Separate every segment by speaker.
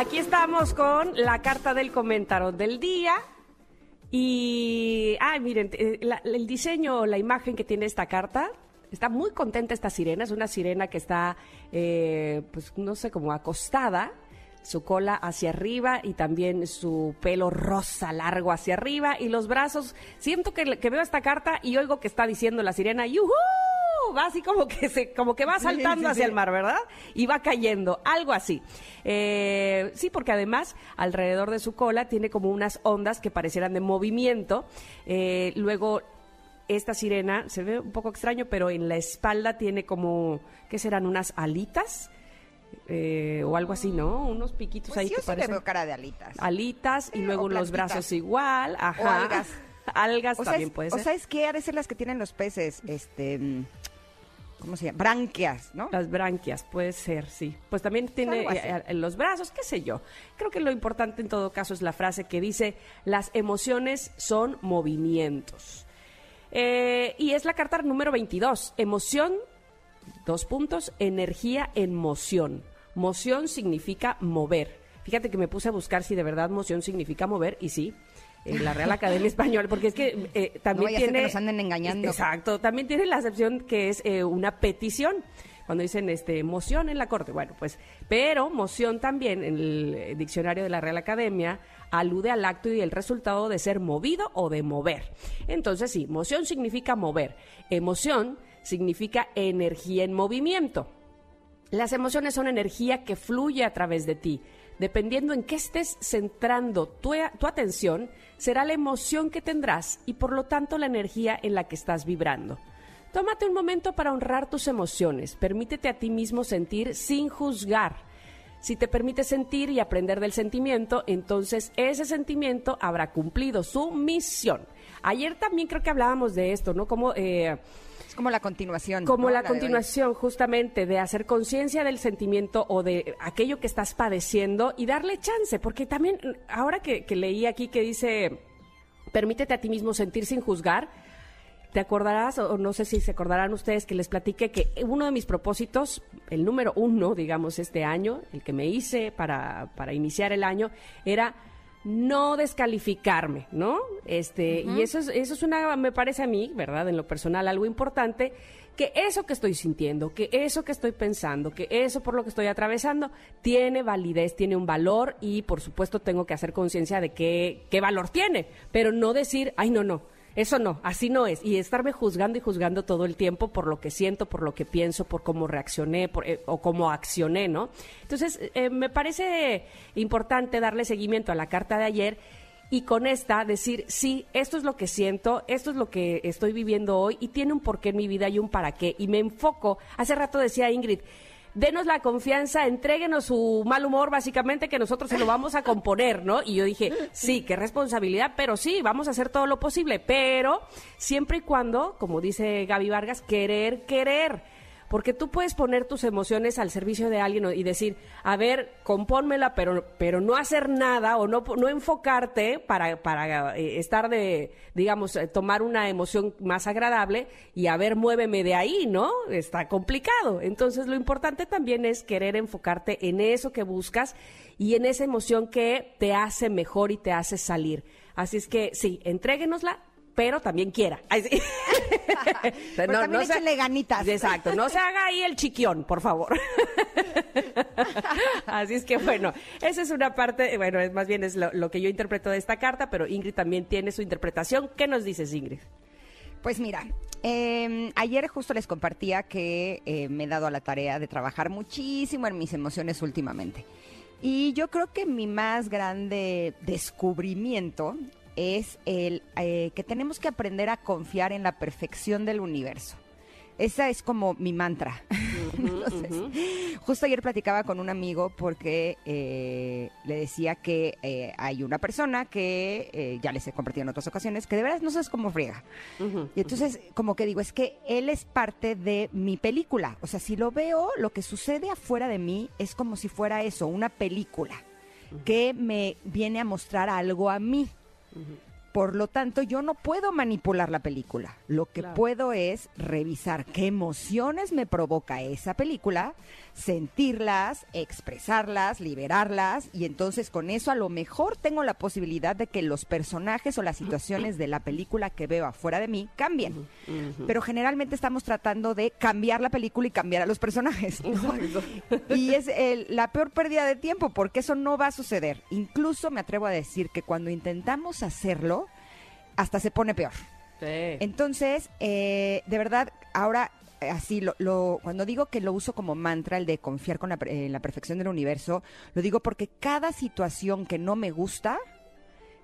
Speaker 1: Aquí estamos con la carta del comentario del día. Y, ay, miren, eh, el diseño, la imagen que tiene esta carta, está muy contenta esta sirena. Es una sirena que está, eh, pues, no sé, como acostada, su cola hacia arriba y también su pelo rosa largo hacia arriba y los brazos. Siento que, que veo esta carta y oigo que está diciendo la sirena, Va así como que se, como que va saltando
Speaker 2: sí,
Speaker 1: hacia
Speaker 2: sí.
Speaker 1: el mar, ¿verdad? Y va cayendo, algo así. Eh, sí, porque además alrededor de su cola tiene como unas ondas que parecieran de movimiento. Eh, luego esta sirena se ve un poco extraño, pero en la espalda tiene como, ¿qué serán? Unas alitas eh, o algo así, ¿no? Unos piquitos
Speaker 2: Pues
Speaker 1: ahí
Speaker 2: yo
Speaker 1: que
Speaker 2: sí le
Speaker 1: parecen
Speaker 2: veo cara de alitas.
Speaker 1: alitas y luego
Speaker 2: o
Speaker 1: los brazos igual, ajá.
Speaker 2: O algas.
Speaker 1: algas
Speaker 2: O
Speaker 1: también
Speaker 2: es-
Speaker 1: puede
Speaker 2: o
Speaker 1: ser.
Speaker 2: sea, es que ha de ser las que tienen los peces, este, mm, ¿cómo se llama? Branquias, ¿no?
Speaker 1: Las branquias, puede ser, sí. Pues también tiene eh, en los brazos, qué sé yo. Creo que lo importante en todo caso es la frase que dice, las emociones son movimientos. Eh, y es la carta número 22, emoción, dos puntos, energía en moción. Moción significa mover. Fíjate que me puse a buscar si de verdad moción significa mover, y sí, en la Real Academia Española, porque es que eh, también
Speaker 2: No que
Speaker 1: tiene...
Speaker 2: nos anden engañando.
Speaker 1: Exacto, también tiene la acepción que es eh, una petición. Cuando dicen este moción en la corte, bueno, pues, pero moción también en el eh, diccionario de la Real Academia alude al acto y el resultado de ser movido o de mover. Entonces, sí, moción significa mover. Emoción significa energía en movimiento. Las emociones son energía que fluye a través de ti. Dependiendo en qué estés centrando tu, atención, será la emoción que tendrás y por lo tanto la energía en la que estás vibrando. Tómate un momento para honrar tus emociones. Permítete a ti mismo sentir sin juzgar. Si te permites sentir y aprender del sentimiento, entonces ese sentimiento habrá cumplido su misión. Ayer también creo que hablábamos de esto, ¿no? Como eh,
Speaker 2: como la continuación.
Speaker 1: como
Speaker 2: ¿no?
Speaker 1: la continuación justamente de hacer conciencia del sentimiento o de aquello que estás padeciendo y darle chance, porque también ahora que, que leí aquí que dice, permítete a ti mismo sentir sin juzgar, te acordarás, o no sé si se acordarán ustedes, que les platiqué que uno de mis propósitos, el número uno, digamos, este año, el que me hice para, para iniciar el año, era no descalificarme, ¿no? Este, y eso es, eso es una, me parece a mí, ¿verdad? En lo personal, algo importante, que eso que estoy sintiendo, que eso que estoy pensando, que eso por lo que estoy atravesando, tiene validez, tiene un valor y por supuesto tengo que hacer conciencia de qué, qué valor tiene, pero no decir, ay, no, no. Eso no, así no es. Y estarme juzgando y juzgando todo el tiempo por lo que siento, por lo que pienso, por cómo reaccioné por, eh, o cómo accioné, ¿no? Entonces, eh, me parece importante darle seguimiento a la carta de ayer y con esta decir, sí, esto es lo que siento, esto es lo que estoy viviendo hoy y tiene un porqué en mi vida y un para qué. Y me enfoco, hace rato decía Ingrid, denos la confianza, entréguenos su mal humor, básicamente, que nosotros se lo vamos a componer, ¿no? Y yo dije, sí, qué responsabilidad, pero sí, vamos a hacer todo lo posible, pero siempre y cuando, como dice Gaby Vargas, querer, querer. Porque tú puedes poner tus emociones al servicio de alguien y decir, a ver, compónmela, pero, pero no hacer nada o no, no enfocarte para, para eh, estar de, digamos, eh, tomar una emoción más agradable y a ver, muéveme de ahí, ¿no? Está complicado. Entonces, lo importante también es querer enfocarte en eso que buscas y en esa emoción que te hace mejor y te hace salir. Así es que, sí, entréguenosla, pero también quiera. Ay, sí.
Speaker 2: Pero también
Speaker 1: se-
Speaker 2: échenle ganitas.
Speaker 1: Exacto, no se haga ahí el chiquión, por favor. Así es que bueno, esa es una parte, bueno, es más bien es lo, lo que yo interpreto de esta carta, pero Ingrid también tiene su interpretación. ¿Qué nos dices, Ingrid?
Speaker 2: Pues mira, eh, ayer justo les compartía que eh, me he dado a la tarea de trabajar muchísimo en mis emociones últimamente. Y yo creo que mi más grande descubrimiento es el eh, que tenemos que aprender a confiar en la perfección del universo. Esa es como mi mantra. Entonces, justo ayer platicaba con un amigo porque eh, le decía que eh, hay una persona que eh, ya les he compartido en otras ocasiones que de verdad no sabes cómo friega. Y entonces, como que digo, es que él es parte de mi película. O sea, si lo veo, lo que sucede afuera de mí es como si fuera eso, una película que me viene a mostrar algo a mí. Mm-hmm. Por lo tanto, yo no puedo manipular la película. Lo que
Speaker 1: Claro.
Speaker 2: puedo es revisar qué emociones me provoca esa película, sentirlas, expresarlas, liberarlas y entonces con eso a lo mejor tengo la posibilidad de que los personajes o las situaciones de la película que veo afuera de mí cambien. Pero generalmente estamos tratando de cambiar la película y cambiar a los personajes. ¿no? Y es el- la peor pérdida de tiempo porque eso no va a suceder. Incluso me atrevo a decir que cuando intentamos hacerlo, hasta se pone peor.
Speaker 1: Sí.
Speaker 2: Entonces, eh, de verdad, ahora eh, así, lo, lo- cuando digo que lo uso como mantra, el de confiar con la, en la perfección del universo, lo digo porque cada situación que no me gusta,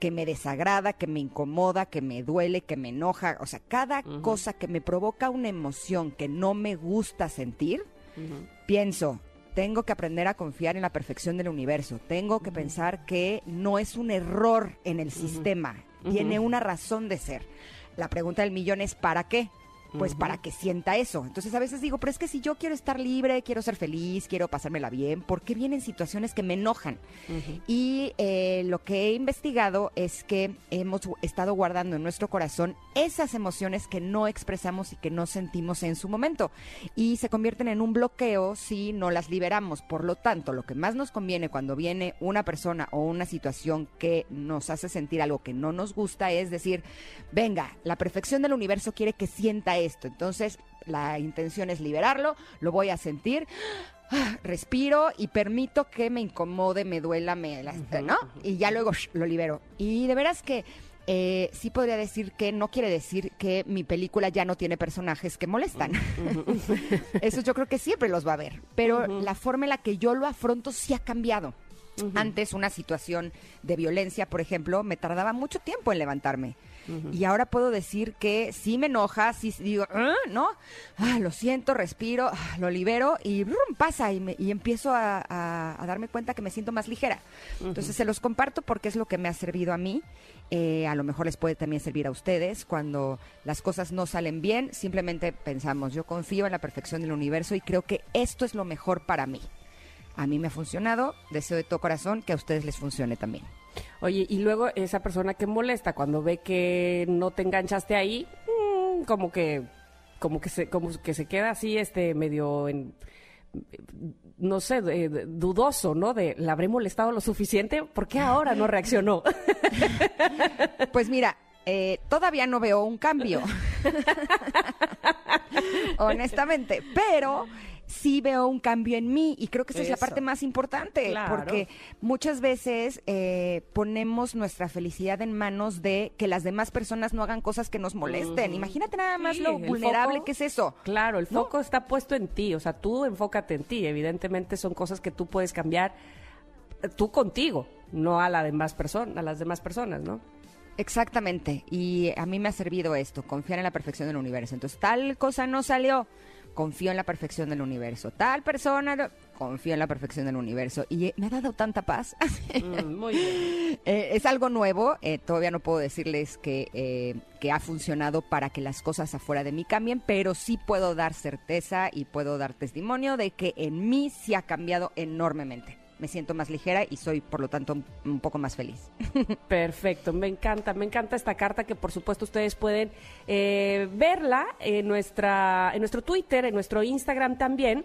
Speaker 2: que me desagrada, que me incomoda, que me duele, que me enoja, o sea, cada cosa que me provoca una emoción que no me gusta sentir, pienso, tengo que aprender a confiar en la perfección del universo, tengo que pensar que no es un error en el sistema, tiene una razón de ser. La pregunta del millón es ¿para qué? Pues para que sienta eso. Entonces a veces digo, pero es que si yo quiero estar libre, quiero ser feliz, quiero pasármela bien, ¿por qué vienen situaciones que me enojan? Y eh, lo que he investigado es que hemos estado guardando en nuestro corazón esas emociones que no expresamos y que no sentimos en su momento. Y se convierten en un bloqueo si no las liberamos. Por lo tanto, lo que más nos conviene cuando viene una persona o una situación que nos hace sentir algo que no nos gusta es decir, venga, la perfección del universo quiere que sienta esto. Entonces, la intención es liberarlo, lo voy a sentir ah, respiro y permito que me incomode, me duela, me las- ¿no? Y ya luego sh, lo libero. Y de veras que eh, sí podría decir que no quiere decir que mi película ya no tiene personajes que molestan. Eso yo creo que siempre los va a haber. Pero la forma en la que yo lo afronto sí ha cambiado. Antes una situación de violencia, por ejemplo, me tardaba mucho tiempo en levantarme. Y ahora puedo decir que sí me enoja, sí digo, "Ah", ¿no? Ah, lo siento, respiro, ah, lo libero y ¡brum! pasa y, me- y empiezo a, a- a darme cuenta que me siento más ligera. Entonces se los comparto porque es lo que me ha servido a mí. Eh, a lo mejor les puede también servir a ustedes. Cuando las cosas no salen bien, simplemente pensamos, yo confío en la perfección del universo y creo que esto es lo mejor para mí. A mí me ha funcionado, deseo de todo corazón que a ustedes les funcione también.
Speaker 1: Oye, y luego esa persona que molesta cuando ve que no te enganchaste ahí, mm, como que como que se como que se queda así este medio en no sé, dudoso, ¿no? De ¿la habré molestado lo suficiente? ¿Por qué ahora no reaccionó?
Speaker 2: Pues mira, eh, todavía no veo un cambio. Honestamente, pero sí veo un cambio en mí y creo que esa es la parte más importante
Speaker 1: Claro.
Speaker 2: porque muchas veces eh, ponemos nuestra felicidad en manos de que las demás personas no hagan cosas que nos molesten. Imagínate nada más
Speaker 1: Sí,
Speaker 2: lo vulnerable
Speaker 1: foco-
Speaker 2: que es eso.
Speaker 1: Claro, el
Speaker 2: ¿No?
Speaker 1: foco está puesto en ti, o sea, tú enfócate en ti. Evidentemente son cosas que tú puedes cambiar eh, tú contigo, no a la demás persona, a las demás personas, ¿no?
Speaker 2: Exactamente. Y a mí me ha servido esto, confiar en la perfección del universo. Entonces, tal cosa no salió, confío en la perfección del universo. Tal persona, confío en la perfección del universo. Y eh, me ha dado tanta paz.
Speaker 1: Mm, muy bien.
Speaker 2: Eh, es algo nuevo, eh, todavía no puedo decirles que, eh, que ha funcionado para que las cosas afuera de mí cambien, pero sí puedo dar certeza y puedo dar testimonio de que en mí sí ha cambiado enormemente. Me siento más ligera y soy, por lo tanto, un- poco más feliz.
Speaker 1: Perfecto, me encanta, me encanta esta carta que por supuesto ustedes pueden eh, verla en nuestra, en nuestro Twitter, en nuestro Instagram también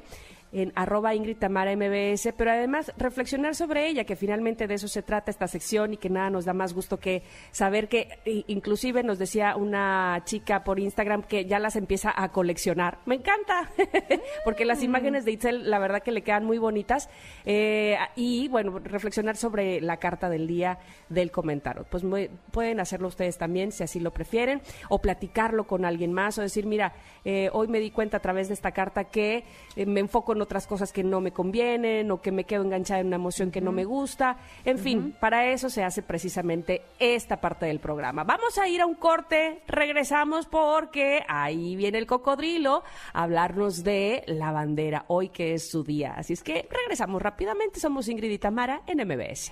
Speaker 1: en arroba Ingrid Tamara MBS, pero además reflexionar sobre ella, que finalmente de eso se trata esta sección y que nada nos da más gusto que saber que inclusive nos decía una chica por Instagram que ya las empieza a coleccionar. Me encanta, porque las imágenes de Itzel la verdad que le quedan muy bonitas Eh, y bueno, reflexionar sobre la carta del día del comentario. Pues muy- pueden hacerlo ustedes también si así lo prefieren o platicarlo con alguien más o decir, mira, eh, hoy me di cuenta a través de esta carta que eh, me enfoco en otras cosas que no me convienen o que me quedo enganchada en una emoción que no me gusta. En fin, para eso se hace precisamente esta parte del programa. Vamos a ir a un corte, regresamos porque ahí viene el cocodrilo a hablarnos de la bandera, hoy que es su día. Así es que regresamos rápidamente, somos Ingrid y Tamara en MBS.